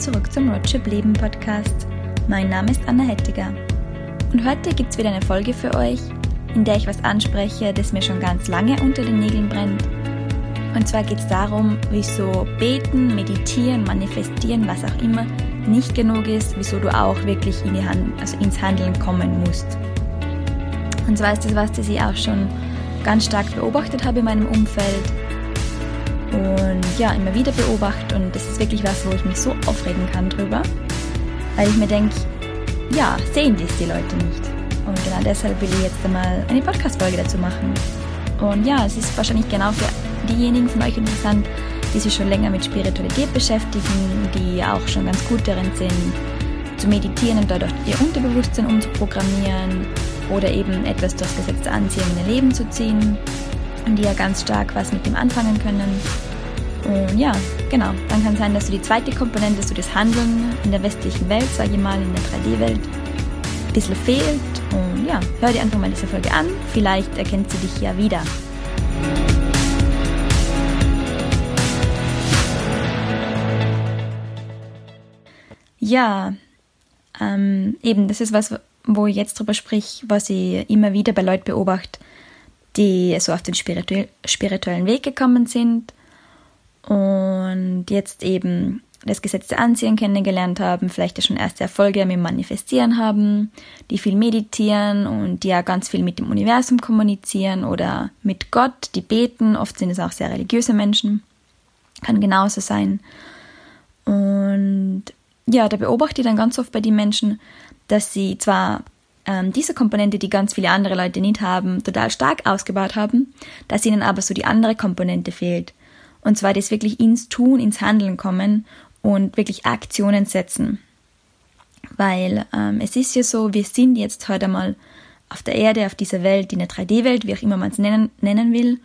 zurück zum Roadtrip Leben Podcast. Mein Name ist Anna Hettiger und heute gibt es wieder eine Folge für euch, in der ich was anspreche, das mir schon ganz lange unter den Nägeln brennt. Und zwar geht es darum, wieso beten, meditieren, manifestieren, was auch immer, nicht genug ist, wieso du auch wirklich in Hand, also ins Handeln kommen musst. Und zwar ist das was, das ich auch schon ganz stark beobachtet habe in meinem Umfeld und ja, immer wieder beobachte und das ist wirklich was, wo ich mich so aufregen kann drüber, weil ich mir denke, ja, sehen dies die Leute nicht. Und genau deshalb will ich jetzt einmal eine Podcast-Folge dazu machen. Und ja, es ist wahrscheinlich genau für diejenigen von euch interessant, die sich schon länger mit Spiritualität beschäftigen, die auch schon ganz gut darin sind, zu meditieren und dadurch ihr Unterbewusstsein umzuprogrammieren oder eben etwas durchs Gesetz der Anziehung in ihr Leben zu ziehen die ja ganz stark was mit dem anfangen können. Und ja, genau, dann kann sein, dass du die zweite Komponente, so das Handeln in der westlichen Welt, sage ich mal, in der 3D-Welt, ein bisschen fehlt. Und ja, hör dir einfach mal diese Folge an, vielleicht erkennt sie dich ja wieder. Ja, ähm, eben, das ist was, wo ich jetzt drüber sprich, was ich immer wieder bei Leuten beobachte, die so auf den spirituellen Weg gekommen sind und jetzt eben das Gesetz der Anziehung kennengelernt haben, vielleicht ja schon erste Erfolge mit Manifestieren haben, die viel meditieren und die ja ganz viel mit dem Universum kommunizieren oder mit Gott, die beten, oft sind es auch sehr religiöse Menschen, kann genauso sein. Und ja, da beobachte ich dann ganz oft bei den Menschen, dass sie zwar ähm, diese Komponente, die ganz viele andere Leute nicht haben, total stark ausgebaut haben, dass ihnen aber so die andere Komponente fehlt. Und zwar das wirklich ins Tun, ins Handeln kommen und wirklich Aktionen setzen. Weil ähm, es ist ja so, wir sind jetzt heute mal auf der Erde, auf dieser Welt, in der 3D-Welt, wie auch immer man es nennen, nennen will.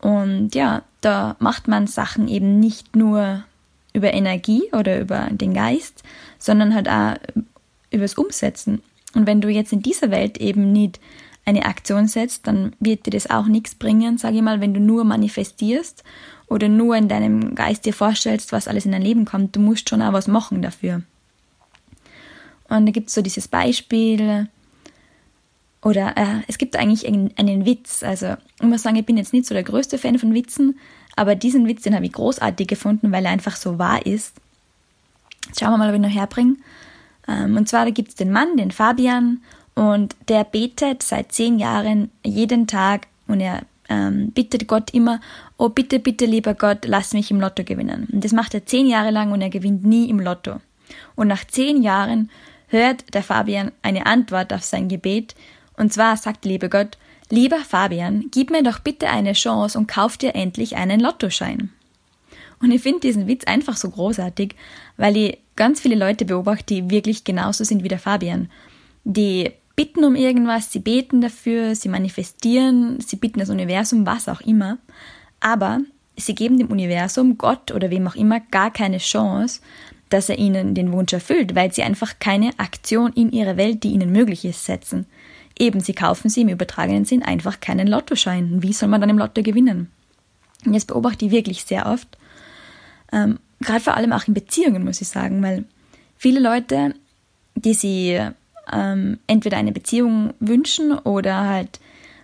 Und ja, da macht man Sachen eben nicht nur über Energie oder über den Geist, sondern halt auch übers Umsetzen. Und wenn du jetzt in dieser Welt eben nicht eine Aktion setzt, dann wird dir das auch nichts bringen, sage ich mal, wenn du nur manifestierst oder nur in deinem Geist dir vorstellst, was alles in dein Leben kommt. Du musst schon auch was machen dafür. Und da gibt es so dieses Beispiel, oder äh, es gibt eigentlich einen, einen, Witz. Also ich muss sagen, ich bin jetzt nicht so der größte Fan von Witzen, aber diesen Witz, den habe ich großartig gefunden, weil er einfach so wahr ist. Jetzt schauen wir mal, ob ich ihn noch herbringe. Ähm, und zwar, da gibt es den Mann, den Fabian, und der betet seit zehn Jahren jeden Tag und er ähm, bittet Gott immer, oh bitte, bitte, lieber Gott, lass mich im Lotto gewinnen. Und das macht er zehn Jahre lang und er gewinnt nie im Lotto. Und nach zehn Jahren hört der Fabian eine Antwort auf sein Gebet, und zwar sagt lieber Gott, lieber Fabian, gib mir doch bitte eine Chance und kauf dir endlich einen Lottoschein. Und ich finde diesen Witz einfach so großartig, weil ich ganz viele Leute beobachte, die wirklich genauso sind wie der Fabian. Die bitten um irgendwas, sie beten dafür, sie manifestieren, sie bitten das Universum, was auch immer. Aber sie geben dem Universum, Gott oder wem auch immer, gar keine Chance, dass er ihnen den Wunsch erfüllt, weil sie einfach keine Aktion in ihrer Welt, die ihnen möglich ist, setzen. Eben, sie kaufen sie im übertragenen Sinn einfach keinen Lottoschein. Wie soll man dann im Lotto gewinnen? Und das beobachte ich wirklich sehr oft. Ähm, Gerade vor allem auch in Beziehungen, muss ich sagen, weil viele Leute, die sie ähm, entweder eine Beziehung wünschen oder halt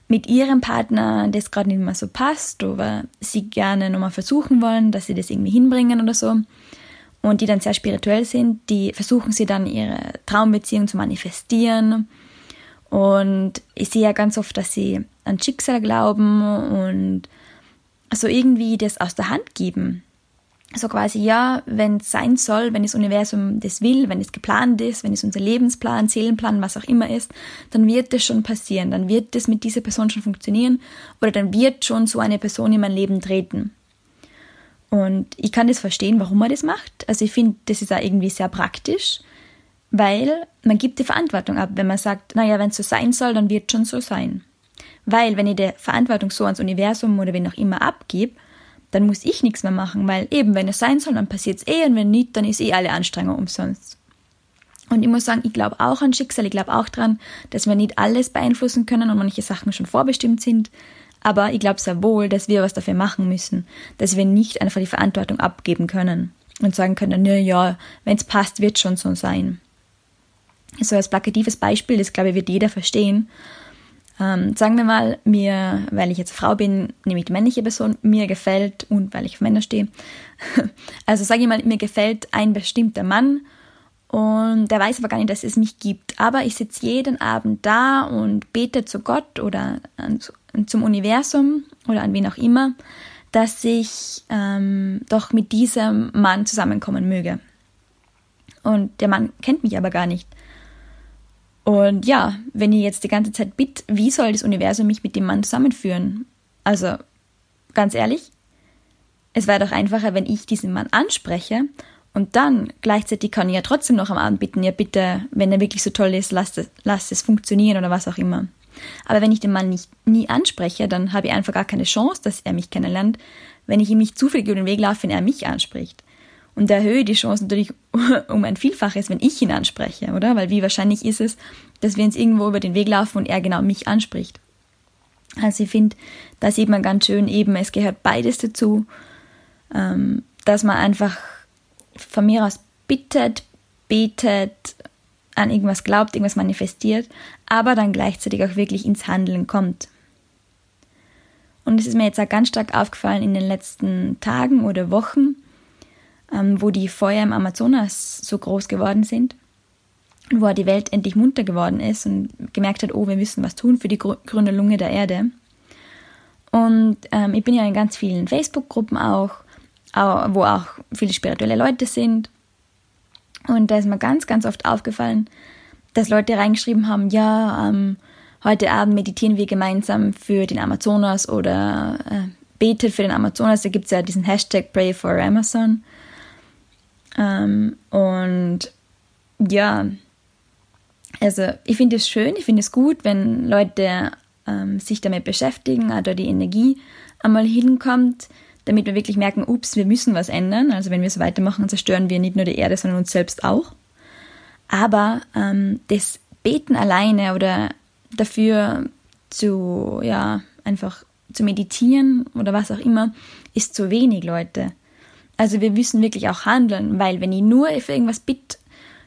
mit ihrem Partner das gerade nicht mehr so passt oder sie gerne nochmal versuchen wollen, dass sie das irgendwie hinbringen oder so. Und die dann sehr spirituell sind, die versuchen sie dann ihre Traumbeziehung zu manifestieren. Und ich sehe ja ganz oft, dass sie an Schicksal glauben und so irgendwie das aus der Hand geben so quasi, ja, wenn es sein soll, wenn das Universum das will, wenn es geplant ist, wenn es unser Lebensplan, Seelenplan, was auch immer ist, dann wird das schon passieren, dann wird das mit dieser Person schon funktionieren oder dann wird schon so eine Person in mein Leben treten. Und ich kann das verstehen, warum man das macht. Also ich finde, das ist auch irgendwie sehr praktisch, weil man gibt die Verantwortung ab, wenn man sagt, naja, wenn es so sein soll, dann wird schon so sein. Weil wenn ich die Verantwortung so ans Universum oder wen auch immer abgebe, dann muss ich nichts mehr machen, weil eben, wenn es sein soll, dann passiert es eh und wenn nicht, dann ist eh alle Anstrengung umsonst. Und ich muss sagen, ich glaube auch an Schicksal, ich glaube auch daran, dass wir nicht alles beeinflussen können und manche Sachen schon vorbestimmt sind. Aber ich glaube sehr wohl, dass wir was dafür machen müssen, dass wir nicht einfach die Verantwortung abgeben können. und sagen können, na ja, wenn es passt, wird schon so sein. So als plakatives Beispiel, das glaube ich, wird jeder verstehen. Ähm, sagen wir mal, mir, weil ich jetzt Frau bin, nämlich die männliche Person, mir gefällt und weil ich auf Männer stehe. Also sage ich mal, mir gefällt ein bestimmter Mann und der weiß aber gar nicht, dass es mich gibt. Aber ich sitze jeden Abend da und bete zu Gott oder an, zum Universum oder an wen auch immer, dass ich ähm, doch mit diesem Mann zusammenkommen möge. Und der Mann kennt mich aber gar nicht. Und ja, wenn ihr jetzt die ganze Zeit bitt, wie soll das Universum mich mit dem Mann zusammenführen? Also, ganz ehrlich, es wäre doch einfacher, wenn ich diesen Mann anspreche und dann gleichzeitig kann ich ja trotzdem noch am Abend bitten, ja bitte, wenn er wirklich so toll ist, lasst es, lasst es funktionieren oder was auch immer. Aber wenn ich den Mann nicht, nie anspreche, dann habe ich einfach gar keine Chance, dass er mich kennenlernt, wenn ich ihm nicht zufällig über den Weg laufe, wenn er mich anspricht. Und erhöhe die Chance natürlich um ein Vielfaches, wenn ich ihn anspreche, oder? Weil wie wahrscheinlich ist es, dass wir uns irgendwo über den Weg laufen und er genau mich anspricht. Also ich finde, da sieht man ganz schön eben, es gehört beides dazu, ähm, dass man einfach von mir aus bittet, betet, an irgendwas glaubt, irgendwas manifestiert, aber dann gleichzeitig auch wirklich ins Handeln kommt. Und es ist mir jetzt auch ganz stark aufgefallen in den letzten Tagen oder Wochen, ähm, wo die Feuer im Amazonas so groß geworden sind, wo die Welt endlich munter geworden ist und gemerkt hat, oh, wir müssen was tun für die grüne Lunge der Erde. Und ähm, ich bin ja in ganz vielen Facebook-Gruppen auch, wo auch viele spirituelle Leute sind. Und da ist mir ganz, ganz oft aufgefallen, dass Leute reingeschrieben haben, ja, ähm, heute Abend meditieren wir gemeinsam für den Amazonas oder äh, betet für den Amazonas. Da gibt es ja diesen Hashtag Pray for Amazon. Ähm, und ja, also ich finde es schön, ich finde es gut, wenn Leute ähm, sich damit beschäftigen, oder die Energie einmal hinkommt, damit wir wirklich merken, ups, wir müssen was ändern. Also wenn wir so weitermachen, zerstören wir nicht nur die Erde, sondern uns selbst auch. Aber ähm, das Beten alleine oder dafür zu, ja, einfach zu meditieren oder was auch immer, ist zu wenig, Leute. Also wir müssen wirklich auch handeln, weil wenn ich nur für irgendwas bitte,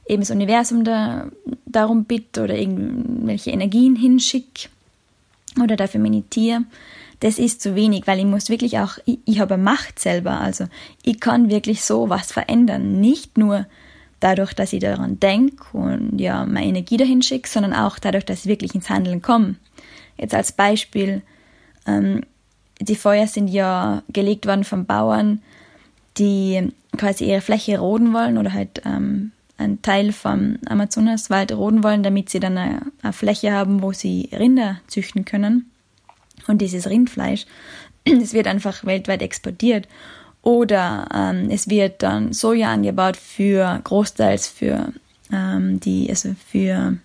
eben das Universum da, darum bitte oder irgendwelche Energien hinschicke oder dafür meditiere, das ist zu wenig, weil ich muss wirklich auch, ich, ich habe Macht selber, also ich kann wirklich so was verändern, nicht nur dadurch, dass ich daran denke und ja meine Energie dahin schicke, sondern auch dadurch, dass ich wirklich ins Handeln komme. Jetzt als Beispiel, ähm, die Feuer sind ja gelegt worden von Bauern, die quasi ihre Fläche roden wollen oder halt ähm, einen Teil vom Amazonaswald roden wollen, damit sie dann eine, eine Fläche haben, wo sie Rinder züchten können. Und dieses Rindfleisch, das wird einfach weltweit exportiert. Oder ähm, es wird dann Soja angebaut für großteils für ähm, die, also für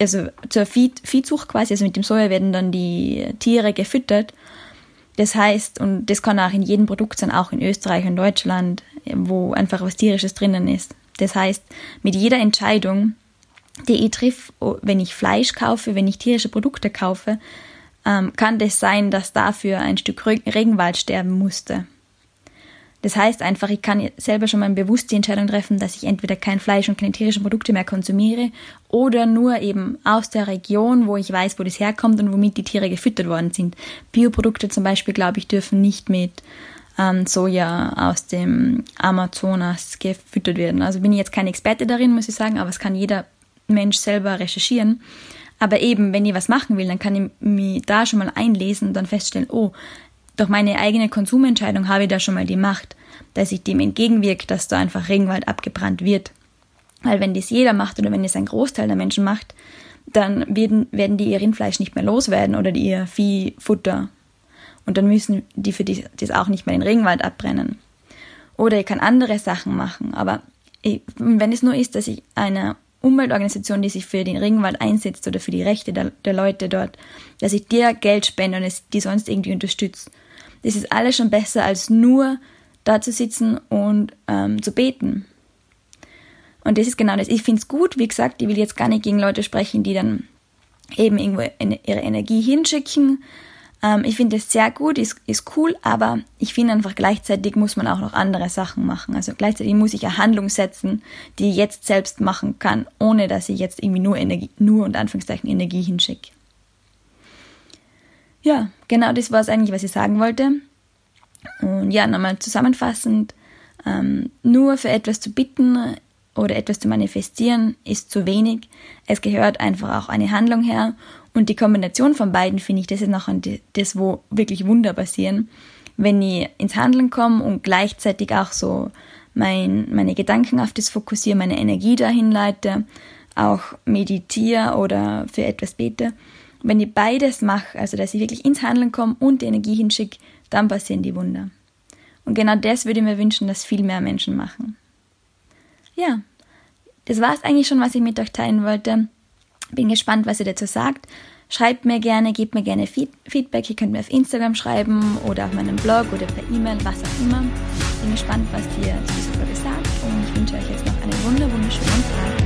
also zur Vieh, Viehzucht quasi, also mit dem Soja werden dann die Tiere gefüttert. Das heißt, und das kann auch in jedem Produkt sein, auch in Österreich und Deutschland, wo einfach was Tierisches drinnen ist. Das heißt, mit jeder Entscheidung, die ich triff, wenn ich Fleisch kaufe, wenn ich tierische Produkte kaufe, ähm, kann das sein, dass dafür ein Stück Regenwald sterben musste. Das heißt einfach, ich kann selber schon mal bewusst die Entscheidung treffen, dass ich entweder kein Fleisch und keine tierischen Produkte mehr konsumiere oder nur eben aus der Region, wo ich weiß, wo das herkommt und womit die Tiere gefüttert worden sind. Bioprodukte zum Beispiel, glaube ich, dürfen nicht mit ähm, Soja aus dem Amazonas gefüttert werden. Also bin ich jetzt kein Experte darin, muss ich sagen, aber es kann jeder Mensch selber recherchieren. Aber eben, wenn ich was machen will, dann kann ich mich da schon mal einlesen und dann feststellen, oh, durch meine eigene Konsumentscheidung habe ich da schon mal die Macht, dass ich dem entgegenwirke, dass da einfach Regenwald abgebrannt wird. Weil wenn das jeder macht oder wenn das ein Großteil der Menschen macht, dann werden, werden die ihr Rindfleisch nicht mehr loswerden oder ihr Viehfutter. Und dann müssen die für das auch nicht mehr den Regenwald abbrennen. Oder ich kann andere Sachen machen. Aber ich, wenn es nur ist, dass ich einer Umweltorganisation, die sich für den Regenwald einsetzt oder für die Rechte der, der Leute dort, dass ich dir Geld spende und es die sonst irgendwie unterstütze. Das ist alles schon besser, als nur da zu sitzen und ähm, zu beten. Und das ist genau das. Ich finde es gut, wie gesagt, ich will jetzt gar nicht gegen Leute sprechen, die dann eben irgendwo ihre Energie hinschicken, Ähm, ich finde es sehr gut, ist, ist cool, aber ich finde einfach gleichzeitig muss man auch noch andere Sachen machen. Also gleichzeitig muss ich eine Handlung setzen, die ich jetzt selbst machen kann, ohne dass ich jetzt irgendwie nur Energie, nur und Anführungszeichen Energie hinschicke. Ja, genau das war es eigentlich, was ich sagen wollte. Und ja, nochmal zusammenfassend, ähm, nur für etwas zu bitten oder etwas zu manifestieren ist zu wenig. Es gehört einfach auch eine Handlung her und die Kombination von beiden finde ich, das ist nachher das, wo wirklich Wunder passieren. Wenn ich ins Handeln komme und gleichzeitig auch so mein, meine Gedanken auf das fokussiere, meine Energie dahin leite, auch meditiere oder für etwas bete. Wenn ich beides mache, also dass ich wirklich ins Handeln komme und die Energie hinschicke, dann passieren die Wunder. Und genau das würde ich mir wünschen, dass viel mehr Menschen machen. Ja, das war es eigentlich schon, was ich mit euch teilen wollte. Bin gespannt, was ihr dazu sagt. Schreibt mir gerne, gebt mir gerne Feedback. Ihr könnt mir auf Instagram schreiben oder auf meinem Blog oder per E-Mail, was auch immer. Bin gespannt, was ihr zu dieser Folge sagt und ich wünsche euch jetzt noch einen wunder wunderschönen Tag.